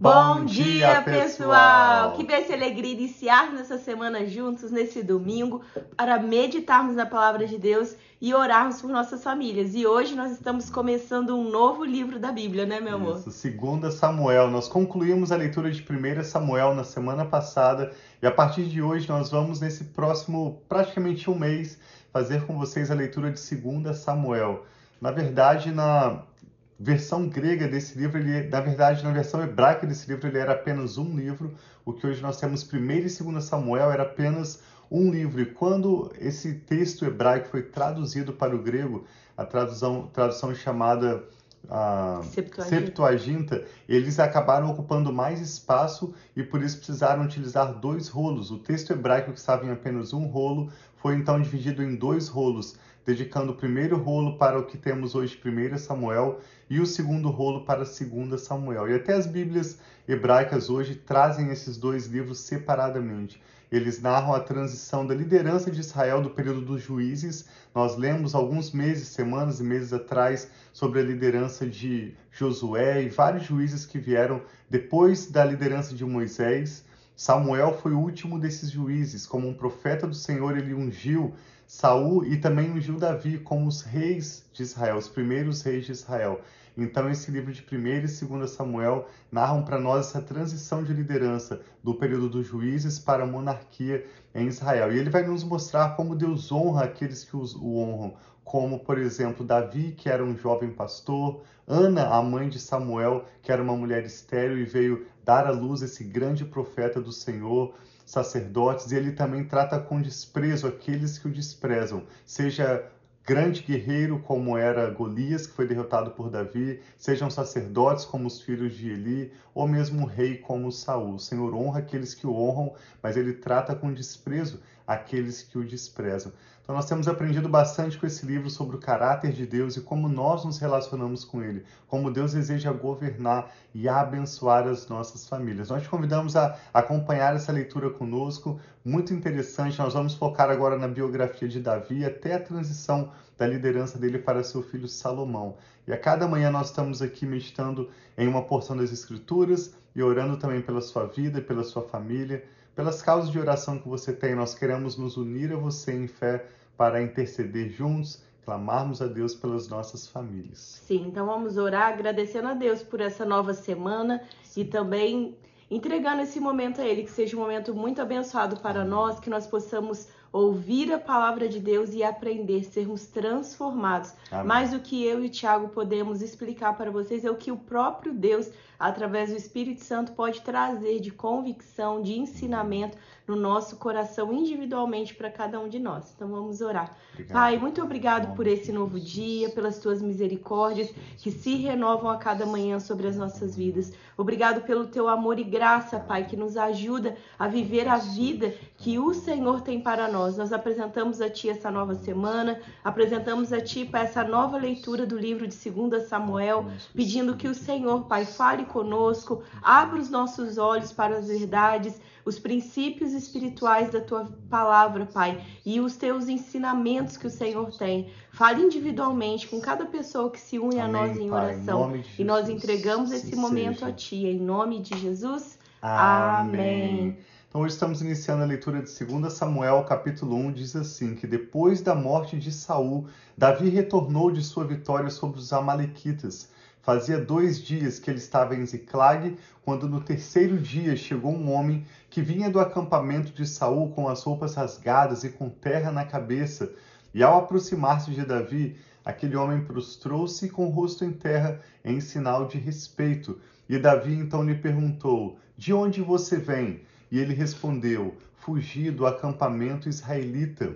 Bom dia, pessoal! Que bênção e alegria iniciarmos essa semana juntos, nesse domingo, para meditarmos na palavra de Deus e orarmos por nossas famílias. E hoje nós estamos começando um novo livro da Bíblia, né, meu amor? Isso, segunda Samuel. Nós concluímos a leitura de 1 Samuel na semana passada e a partir de hoje nós vamos, nesse próximo praticamente um mês, fazer com vocês a leitura de 2 Samuel. Na verdade, na versão grega desse livro, ele, na verdade, na versão hebraica desse livro, ele era apenas um livro. O que hoje nós temos 1 e 2 Samuel era apenas um livro. E quando esse texto hebraico foi traduzido para o grego, a tradução, tradução chamada a Septuaginta. Septuaginta, eles acabaram ocupando mais espaço e por isso precisaram utilizar dois rolos. O texto hebraico que estava em apenas um rolo foi então dividido em dois rolos dedicando o primeiro rolo para o que temos hoje, 1 Samuel, e o segundo rolo para 2 Samuel. E até as Bíblias hebraicas hoje trazem esses dois livros separadamente. Eles narram a transição da liderança de Israel do período dos juízes. Nós lemos alguns meses, semanas e meses atrás sobre a liderança de Josué e vários juízes que vieram depois da liderança de Moisés. Samuel foi o último desses juízes, como um profeta do Senhor, ele ungiu Saul e também ungiu Davi como os reis de Israel, os primeiros reis de Israel. Então, esse livro de 1 e 2 Samuel narram para nós essa transição de liderança do período dos juízes para a monarquia em Israel. E ele vai nos mostrar como Deus honra aqueles que o honram, como, por exemplo, Davi, que era um jovem pastor, Ana, a mãe de Samuel, que era uma mulher estéril e veio dar à luz esse grande profeta do Senhor sacerdotes, e ele também trata com desprezo aqueles que o desprezam, seja grande guerreiro como era Golias, que foi derrotado por Davi, sejam sacerdotes como os filhos de Eli, ou mesmo rei como Saul. O Senhor honra aqueles que o honram, mas ele trata com desprezo aqueles que o desprezam. Então nós temos aprendido bastante com esse livro sobre o caráter de Deus e como nós nos relacionamos com ele, como Deus deseja governar e abençoar as nossas famílias. Nós te convidamos a acompanhar essa leitura conosco, muito interessante. Nós vamos focar agora na biografia de Davi até a transição da liderança dele para seu filho Salomão. E a cada manhã nós estamos aqui meditando em uma porção das Escrituras e orando também pela sua vida, pela sua família, pelas causas de oração que você tem. Nós queremos nos unir a você em fé para interceder juntos, clamarmos a Deus pelas nossas famílias. Sim, então vamos orar agradecendo a Deus por essa nova semana Sim. e também entregando esse momento a Ele, que seja um momento muito abençoado para Amém. nós, que nós possamos ouvir a palavra de Deus e aprender, sermos transformados. Amém. Mais do que eu e o Tiago podemos explicar para vocês é o que o próprio Deus, através do Espírito Santo, pode trazer de convicção, de ensinamento no nosso coração individualmente para cada um de nós. Então vamos orar. Obrigado. Pai, muito obrigado por esse novo dia, pelas tuas misericórdias que se renovam a cada manhã sobre as nossas vidas. Obrigado pelo teu amor e graça, Pai, que nos ajuda a viver a vida que o Senhor tem para nós. Nós apresentamos a ti essa nova semana, apresentamos a ti para essa nova leitura do livro de 2 Samuel, pedindo que o Senhor, Pai, fale conosco, abra os nossos olhos para as verdades os princípios espirituais da tua palavra, Pai, e os teus ensinamentos que o Senhor tem. Fale individualmente com cada pessoa que se une Amém, a nós em pai, oração. Em e nós entregamos esse momento seja. a Ti, em nome de Jesus. Amém. Amém. Então hoje estamos iniciando a leitura de 2 Samuel, capítulo 1, diz assim, que depois da morte de Saul, Davi retornou de sua vitória sobre os amalequitas Fazia dois dias que ele estava em Ziclag, quando no terceiro dia chegou um homem que vinha do acampamento de Saul com as roupas rasgadas e com terra na cabeça. E ao aproximar-se de Davi, aquele homem prostrou-se com o rosto em terra em sinal de respeito. E Davi então lhe perguntou: De onde você vem? E ele respondeu: Fugi do acampamento israelita.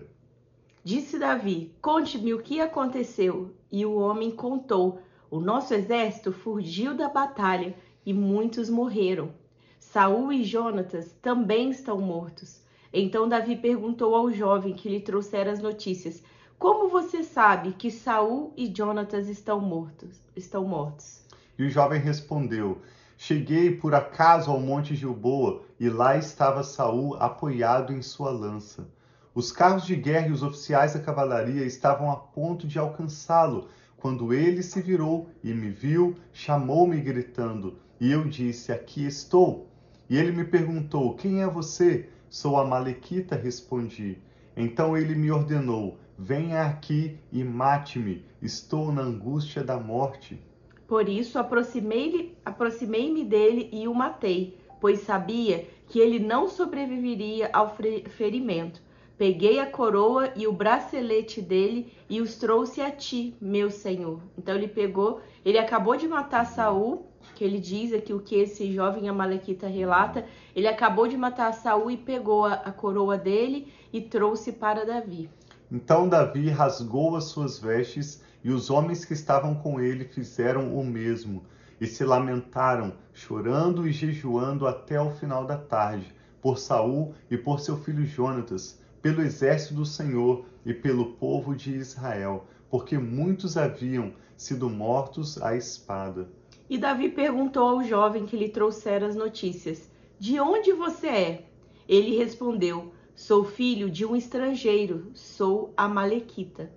Disse Davi: Conte-me o que aconteceu. E o homem contou o nosso exército fugiu da batalha e muitos morreram. Saul e Jonatas também estão mortos. Então Davi perguntou ao jovem que lhe trouxera as notícias: Como você sabe que Saul e Jonatas estão mortos? Estão mortos. E o jovem respondeu: Cheguei por acaso ao monte Gilboa e lá estava Saul apoiado em sua lança. Os carros de guerra e os oficiais da cavalaria estavam a ponto de alcançá-lo quando ele se virou e me viu, chamou-me gritando: E eu disse: Aqui estou. E ele me perguntou: Quem é você? Sou a Malequita, respondi. Então ele me ordenou: Venha aqui e mate-me. Estou na angústia da morte. Por isso aproximei-me aproximei dele e o matei, pois sabia que ele não sobreviveria ao ferimento. Peguei a coroa e o bracelete dele e os trouxe a ti, meu senhor. Então ele pegou, ele acabou de matar Saul, que ele diz aqui o que esse jovem amalequita relata, ele acabou de matar Saul e pegou a, a coroa dele e trouxe para Davi. Então Davi rasgou as suas vestes e os homens que estavam com ele fizeram o mesmo e se lamentaram, chorando e jejuando até o final da tarde, por Saul e por seu filho Jonatas pelo exército do Senhor e pelo povo de Israel, porque muitos haviam sido mortos à espada. E Davi perguntou ao jovem que lhe trouxera as notícias: De onde você é? Ele respondeu: Sou filho de um estrangeiro, sou a Malequita.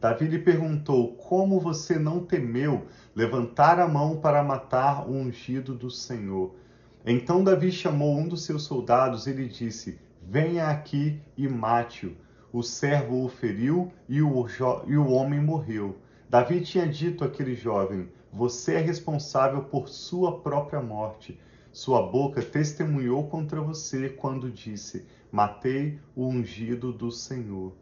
Davi lhe perguntou: Como você não temeu levantar a mão para matar o ungido do Senhor? Então Davi chamou um dos seus soldados e lhe disse: Venha aqui e mate-o. O servo o feriu e o, e o homem morreu. Davi tinha dito àquele jovem: Você é responsável por sua própria morte. Sua boca testemunhou contra você quando disse: Matei o ungido do Senhor.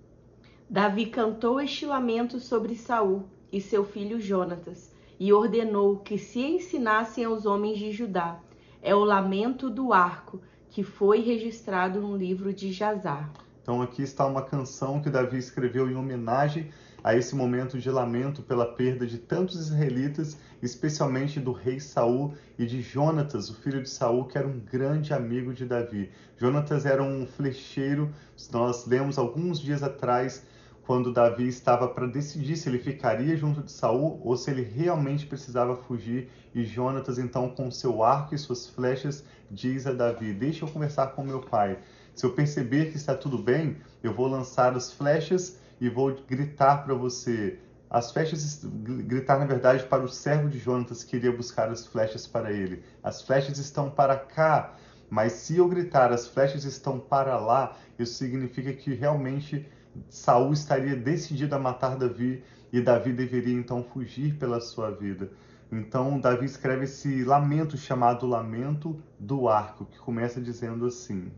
Davi cantou este lamento sobre Saul e seu filho Jonatas, e ordenou que se ensinassem aos homens de Judá. É o lamento do arco que foi registrado no livro de Jazar. Então aqui está uma canção que Davi escreveu em homenagem a esse momento de lamento pela perda de tantos israelitas, especialmente do rei Saul e de Jonatas, o filho de Saul, que era um grande amigo de Davi. Jonatas era um flecheiro, nós lemos alguns dias atrás quando Davi estava para decidir se ele ficaria junto de Saul ou se ele realmente precisava fugir, e Jonatas então com seu arco e suas flechas diz a Davi: "Deixa eu conversar com meu pai. Se eu perceber que está tudo bem, eu vou lançar as flechas e vou gritar para você. As flechas gritar na verdade para o servo de Jonatas que iria buscar as flechas para ele. As flechas estão para cá, mas se eu gritar as flechas estão para lá, isso significa que realmente Saul estaria decidido a matar Davi e Davi deveria então fugir pela sua vida. Então Davi escreve esse lamento chamado Lamento do Arco, que começa dizendo assim: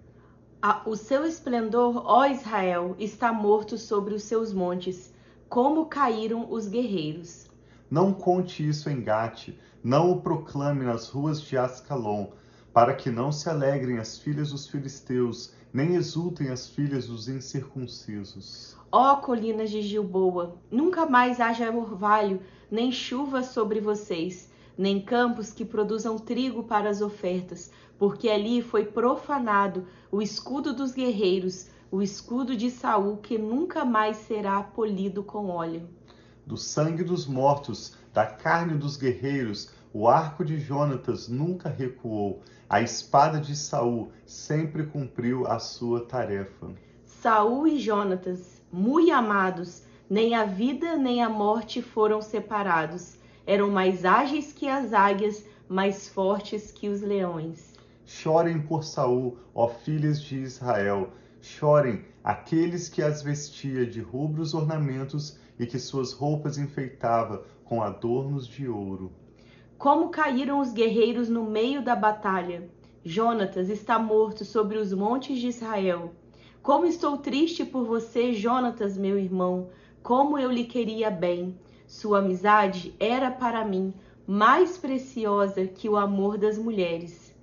O seu esplendor, ó Israel, está morto sobre os seus montes, como caíram os guerreiros. Não conte isso em Gate, não o proclame nas ruas de Ascalon, para que não se alegrem as filhas dos filisteus nem exultem as filhas dos incircuncisos. Ó colinas de Gilboa, nunca mais haja orvalho, nem chuva sobre vocês, nem campos que produzam trigo para as ofertas, porque ali foi profanado o escudo dos guerreiros, o escudo de Saul, que nunca mais será polido com óleo. Do sangue dos mortos, da carne dos guerreiros, o arco de Jonatas nunca recuou, a espada de Saul sempre cumpriu a sua tarefa. Saul e Jonatas, muito amados, nem a vida nem a morte foram separados. Eram mais ágeis que as águias, mais fortes que os leões. Chorem por Saul, ó filhas de Israel. Chorem aqueles que as vestia de rubros ornamentos e que suas roupas enfeitava com adornos de ouro. Como caíram os guerreiros no meio da batalha! Jonatas está morto sobre os montes de Israel. Como estou triste por você, Jonatas, meu irmão. Como eu lhe queria bem. Sua amizade era para mim mais preciosa que o amor das mulheres.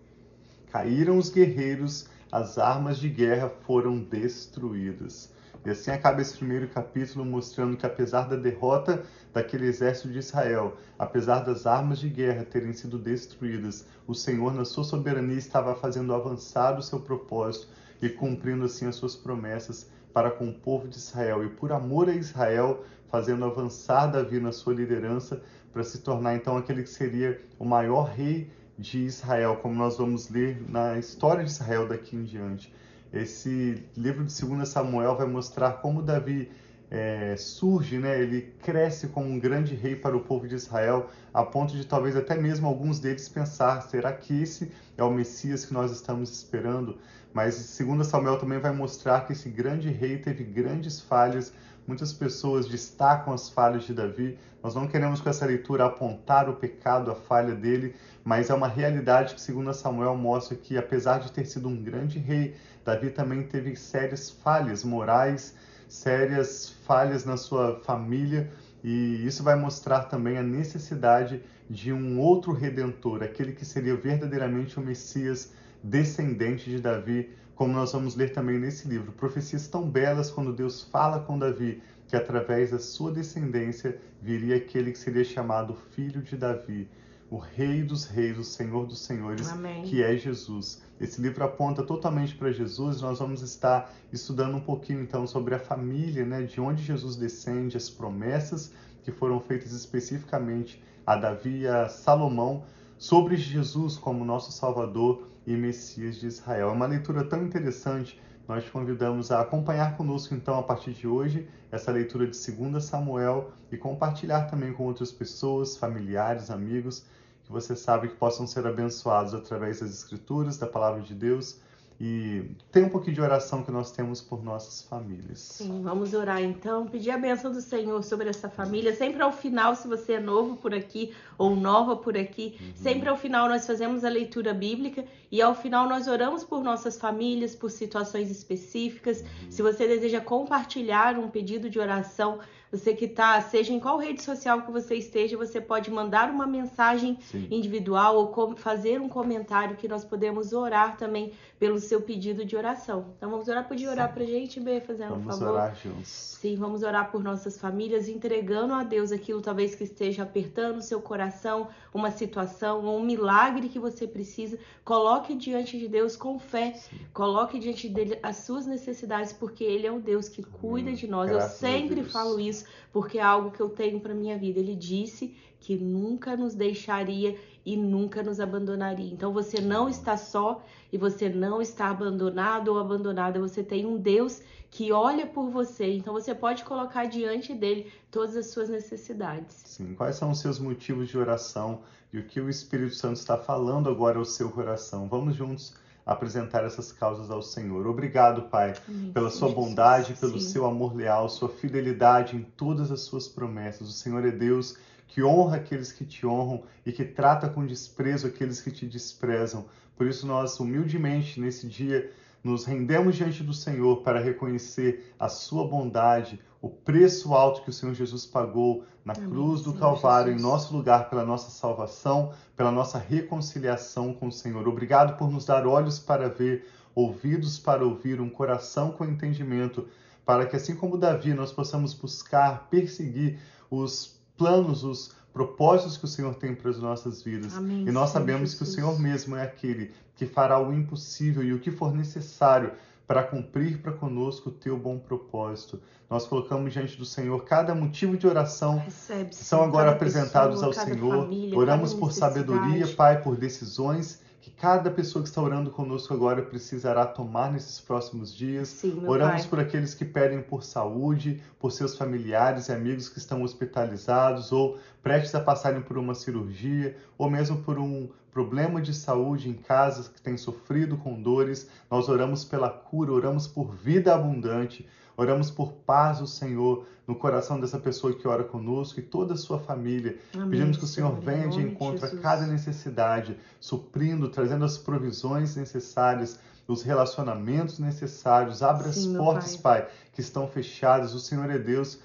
Caíram os guerreiros, as armas de guerra foram destruídas. E assim acaba esse primeiro capítulo mostrando que apesar da derrota daquele exército de Israel, apesar das armas de guerra terem sido destruídas, o Senhor na sua soberania estava fazendo avançar o seu propósito e cumprindo assim as suas promessas para com o povo de Israel e por amor a Israel, fazendo avançar Davi na sua liderança para se tornar então aquele que seria o maior rei de Israel, como nós vamos ler na história de Israel daqui em diante. Esse livro de 2 Samuel vai mostrar como Davi é, surge, né? Ele cresce como um grande rei para o povo de Israel, a ponto de talvez até mesmo alguns deles pensar: será que esse é o Messias que nós estamos esperando? Mas segundo Samuel também vai mostrar que esse grande rei teve grandes falhas. Muitas pessoas destacam as falhas de Davi. Nós não queremos com essa leitura apontar o pecado, a falha dele, mas é uma realidade que segundo Samuel mostra que apesar de ter sido um grande rei, Davi também teve sérias falhas morais sérias falhas na sua família e isso vai mostrar também a necessidade de um outro redentor, aquele que seria verdadeiramente o Messias descendente de Davi, como nós vamos ler também nesse livro. Profecias tão belas quando Deus fala com Davi que através da sua descendência viria aquele que seria chamado filho de Davi, o Rei dos Reis, o Senhor dos Senhores, Amém. que é Jesus. Esse livro aponta totalmente para Jesus. Nós vamos estar estudando um pouquinho então sobre a família, né, de onde Jesus descende, as promessas que foram feitas especificamente a Davi e a Salomão sobre Jesus como nosso Salvador e Messias de Israel. É uma leitura tão interessante. Nós te convidamos a acompanhar conosco então a partir de hoje essa leitura de 2 Samuel e compartilhar também com outras pessoas, familiares, amigos que você sabe que possam ser abençoados através das Escrituras, da Palavra de Deus. E tem um pouquinho de oração que nós temos por nossas famílias. Sim, vamos orar então, pedir a bênção do Senhor sobre essa família. Sempre ao final, se você é novo por aqui ou nova por aqui, uhum. sempre ao final nós fazemos a leitura bíblica e ao final nós oramos por nossas famílias, por situações específicas. Uhum. Se você deseja compartilhar um pedido de oração, você que está, seja em qual rede social que você esteja, você pode mandar uma mensagem Sim. individual ou fazer um comentário que nós podemos orar também pelo seu pedido de oração. Então vamos orar, podia orar para a gente, Bê, fazendo um favor. Vamos orar juntos. Sim, vamos orar por nossas famílias, entregando a Deus aquilo talvez que esteja apertando o seu coração, uma situação, um milagre que você precisa. Coloque diante de Deus com fé, Sim. coloque diante dele as suas necessidades, porque Ele é o Deus que cuida de nós. Graças eu sempre falo isso porque é algo que eu tenho para minha vida. Ele disse que nunca nos deixaria e nunca nos abandonaria. Então você não está só e você não está abandonado ou abandonada. Você tem um Deus que olha por você. Então você pode colocar diante dele todas as suas necessidades. Sim. Quais são os seus motivos de oração e o que o Espírito Santo está falando agora ao seu coração? Vamos juntos apresentar essas causas ao Senhor. Obrigado, Pai, Amém. pela sua bondade, pelo Sim. seu amor leal, sua fidelidade em todas as suas promessas. O Senhor é Deus que honra aqueles que te honram e que trata com desprezo aqueles que te desprezam. Por isso, nós, humildemente, nesse dia, nos rendemos diante do Senhor para reconhecer a sua bondade, o preço alto que o Senhor Jesus pagou na Amém, cruz do Senhor Calvário Jesus. em nosso lugar pela nossa salvação, pela nossa reconciliação com o Senhor. Obrigado por nos dar olhos para ver, ouvidos para ouvir, um coração com entendimento, para que assim como Davi nós possamos buscar, perseguir os planos, os propósitos que o Senhor tem para as nossas vidas. Amém, e nós sabemos Jesus. que o Senhor mesmo é aquele que fará o impossível e o que for necessário para cumprir para conosco o teu bom propósito. Nós colocamos diante do Senhor cada motivo de oração Recebe, que são agora apresentados pessoa, ao Senhor. Família, Oramos por sabedoria, Pai, por decisões que cada pessoa que está orando conosco agora precisará tomar nesses próximos dias. Sim, Oramos pai. por aqueles que pedem por saúde, por seus familiares e amigos que estão hospitalizados ou prestes a passarem por uma cirurgia, ou mesmo por um problema de saúde em casa que tem sofrido com dores. Nós oramos pela cura, oramos por vida abundante. Oramos por paz do Senhor no coração dessa pessoa que ora conosco e toda a sua família. Amém, Pedimos que o Senhor venha de encontro a cada necessidade, suprindo, trazendo as provisões necessárias, os relacionamentos necessários. Abra Sim, as portas, pai. pai, que estão fechadas. O Senhor é Deus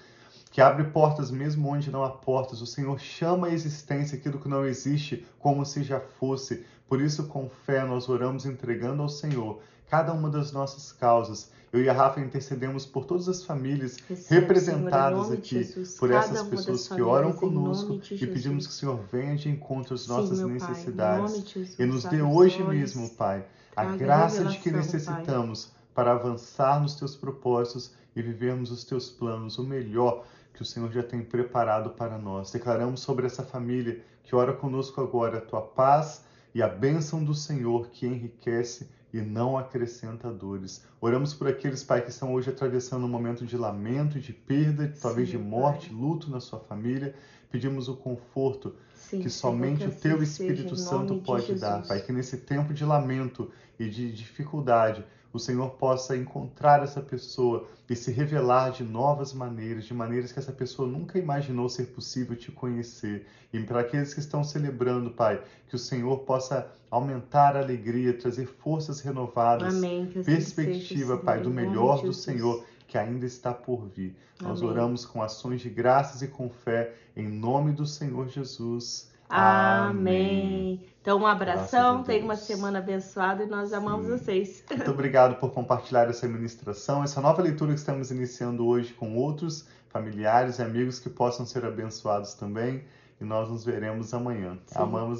que abre portas mesmo onde não há portas. O Senhor chama a existência aquilo que não existe como se já fosse. Por isso, com fé, nós oramos entregando ao Senhor cada uma das nossas causas eu e a Rafa intercedemos por todas as famílias Recebe, representadas Senhor, aqui, Jesus, por essas pessoas que oram conosco e pedimos que o Senhor venha de encontro às nossas Sim, necessidades Jesus, e nos dê hoje mesmo, Pai, a graça de que necessitamos pai. para avançar nos teus propósitos e vivermos os teus planos, o melhor que o Senhor já tem preparado para nós. Declaramos sobre essa família que ora conosco agora a tua paz e a bênção do Senhor que enriquece e não acrescenta dores. Oramos por aqueles, Pai, que estão hoje atravessando um momento de lamento, de perda, talvez de morte, pai. luto na sua família. Pedimos o conforto Sim, que somente que o Teu Espírito Santo pode dar, Pai. Que nesse tempo de lamento e de dificuldade, o Senhor possa encontrar essa pessoa e se revelar de novas maneiras, de maneiras que essa pessoa nunca imaginou ser possível te conhecer. E para aqueles que estão celebrando, Pai, que o Senhor possa aumentar a alegria, trazer forças renovadas, Amém, perspectiva, seja, Pai, do melhor do Senhor que ainda está por vir. Amém. Nós oramos com ações de graças e com fé, em nome do Senhor Jesus. Amém. Então, um abração, tenha uma semana abençoada e nós amamos vocês. Muito obrigado por compartilhar essa ministração, essa nova leitura que estamos iniciando hoje com outros familiares e amigos que possam ser abençoados também. E nós nos veremos amanhã. Sim. Amamos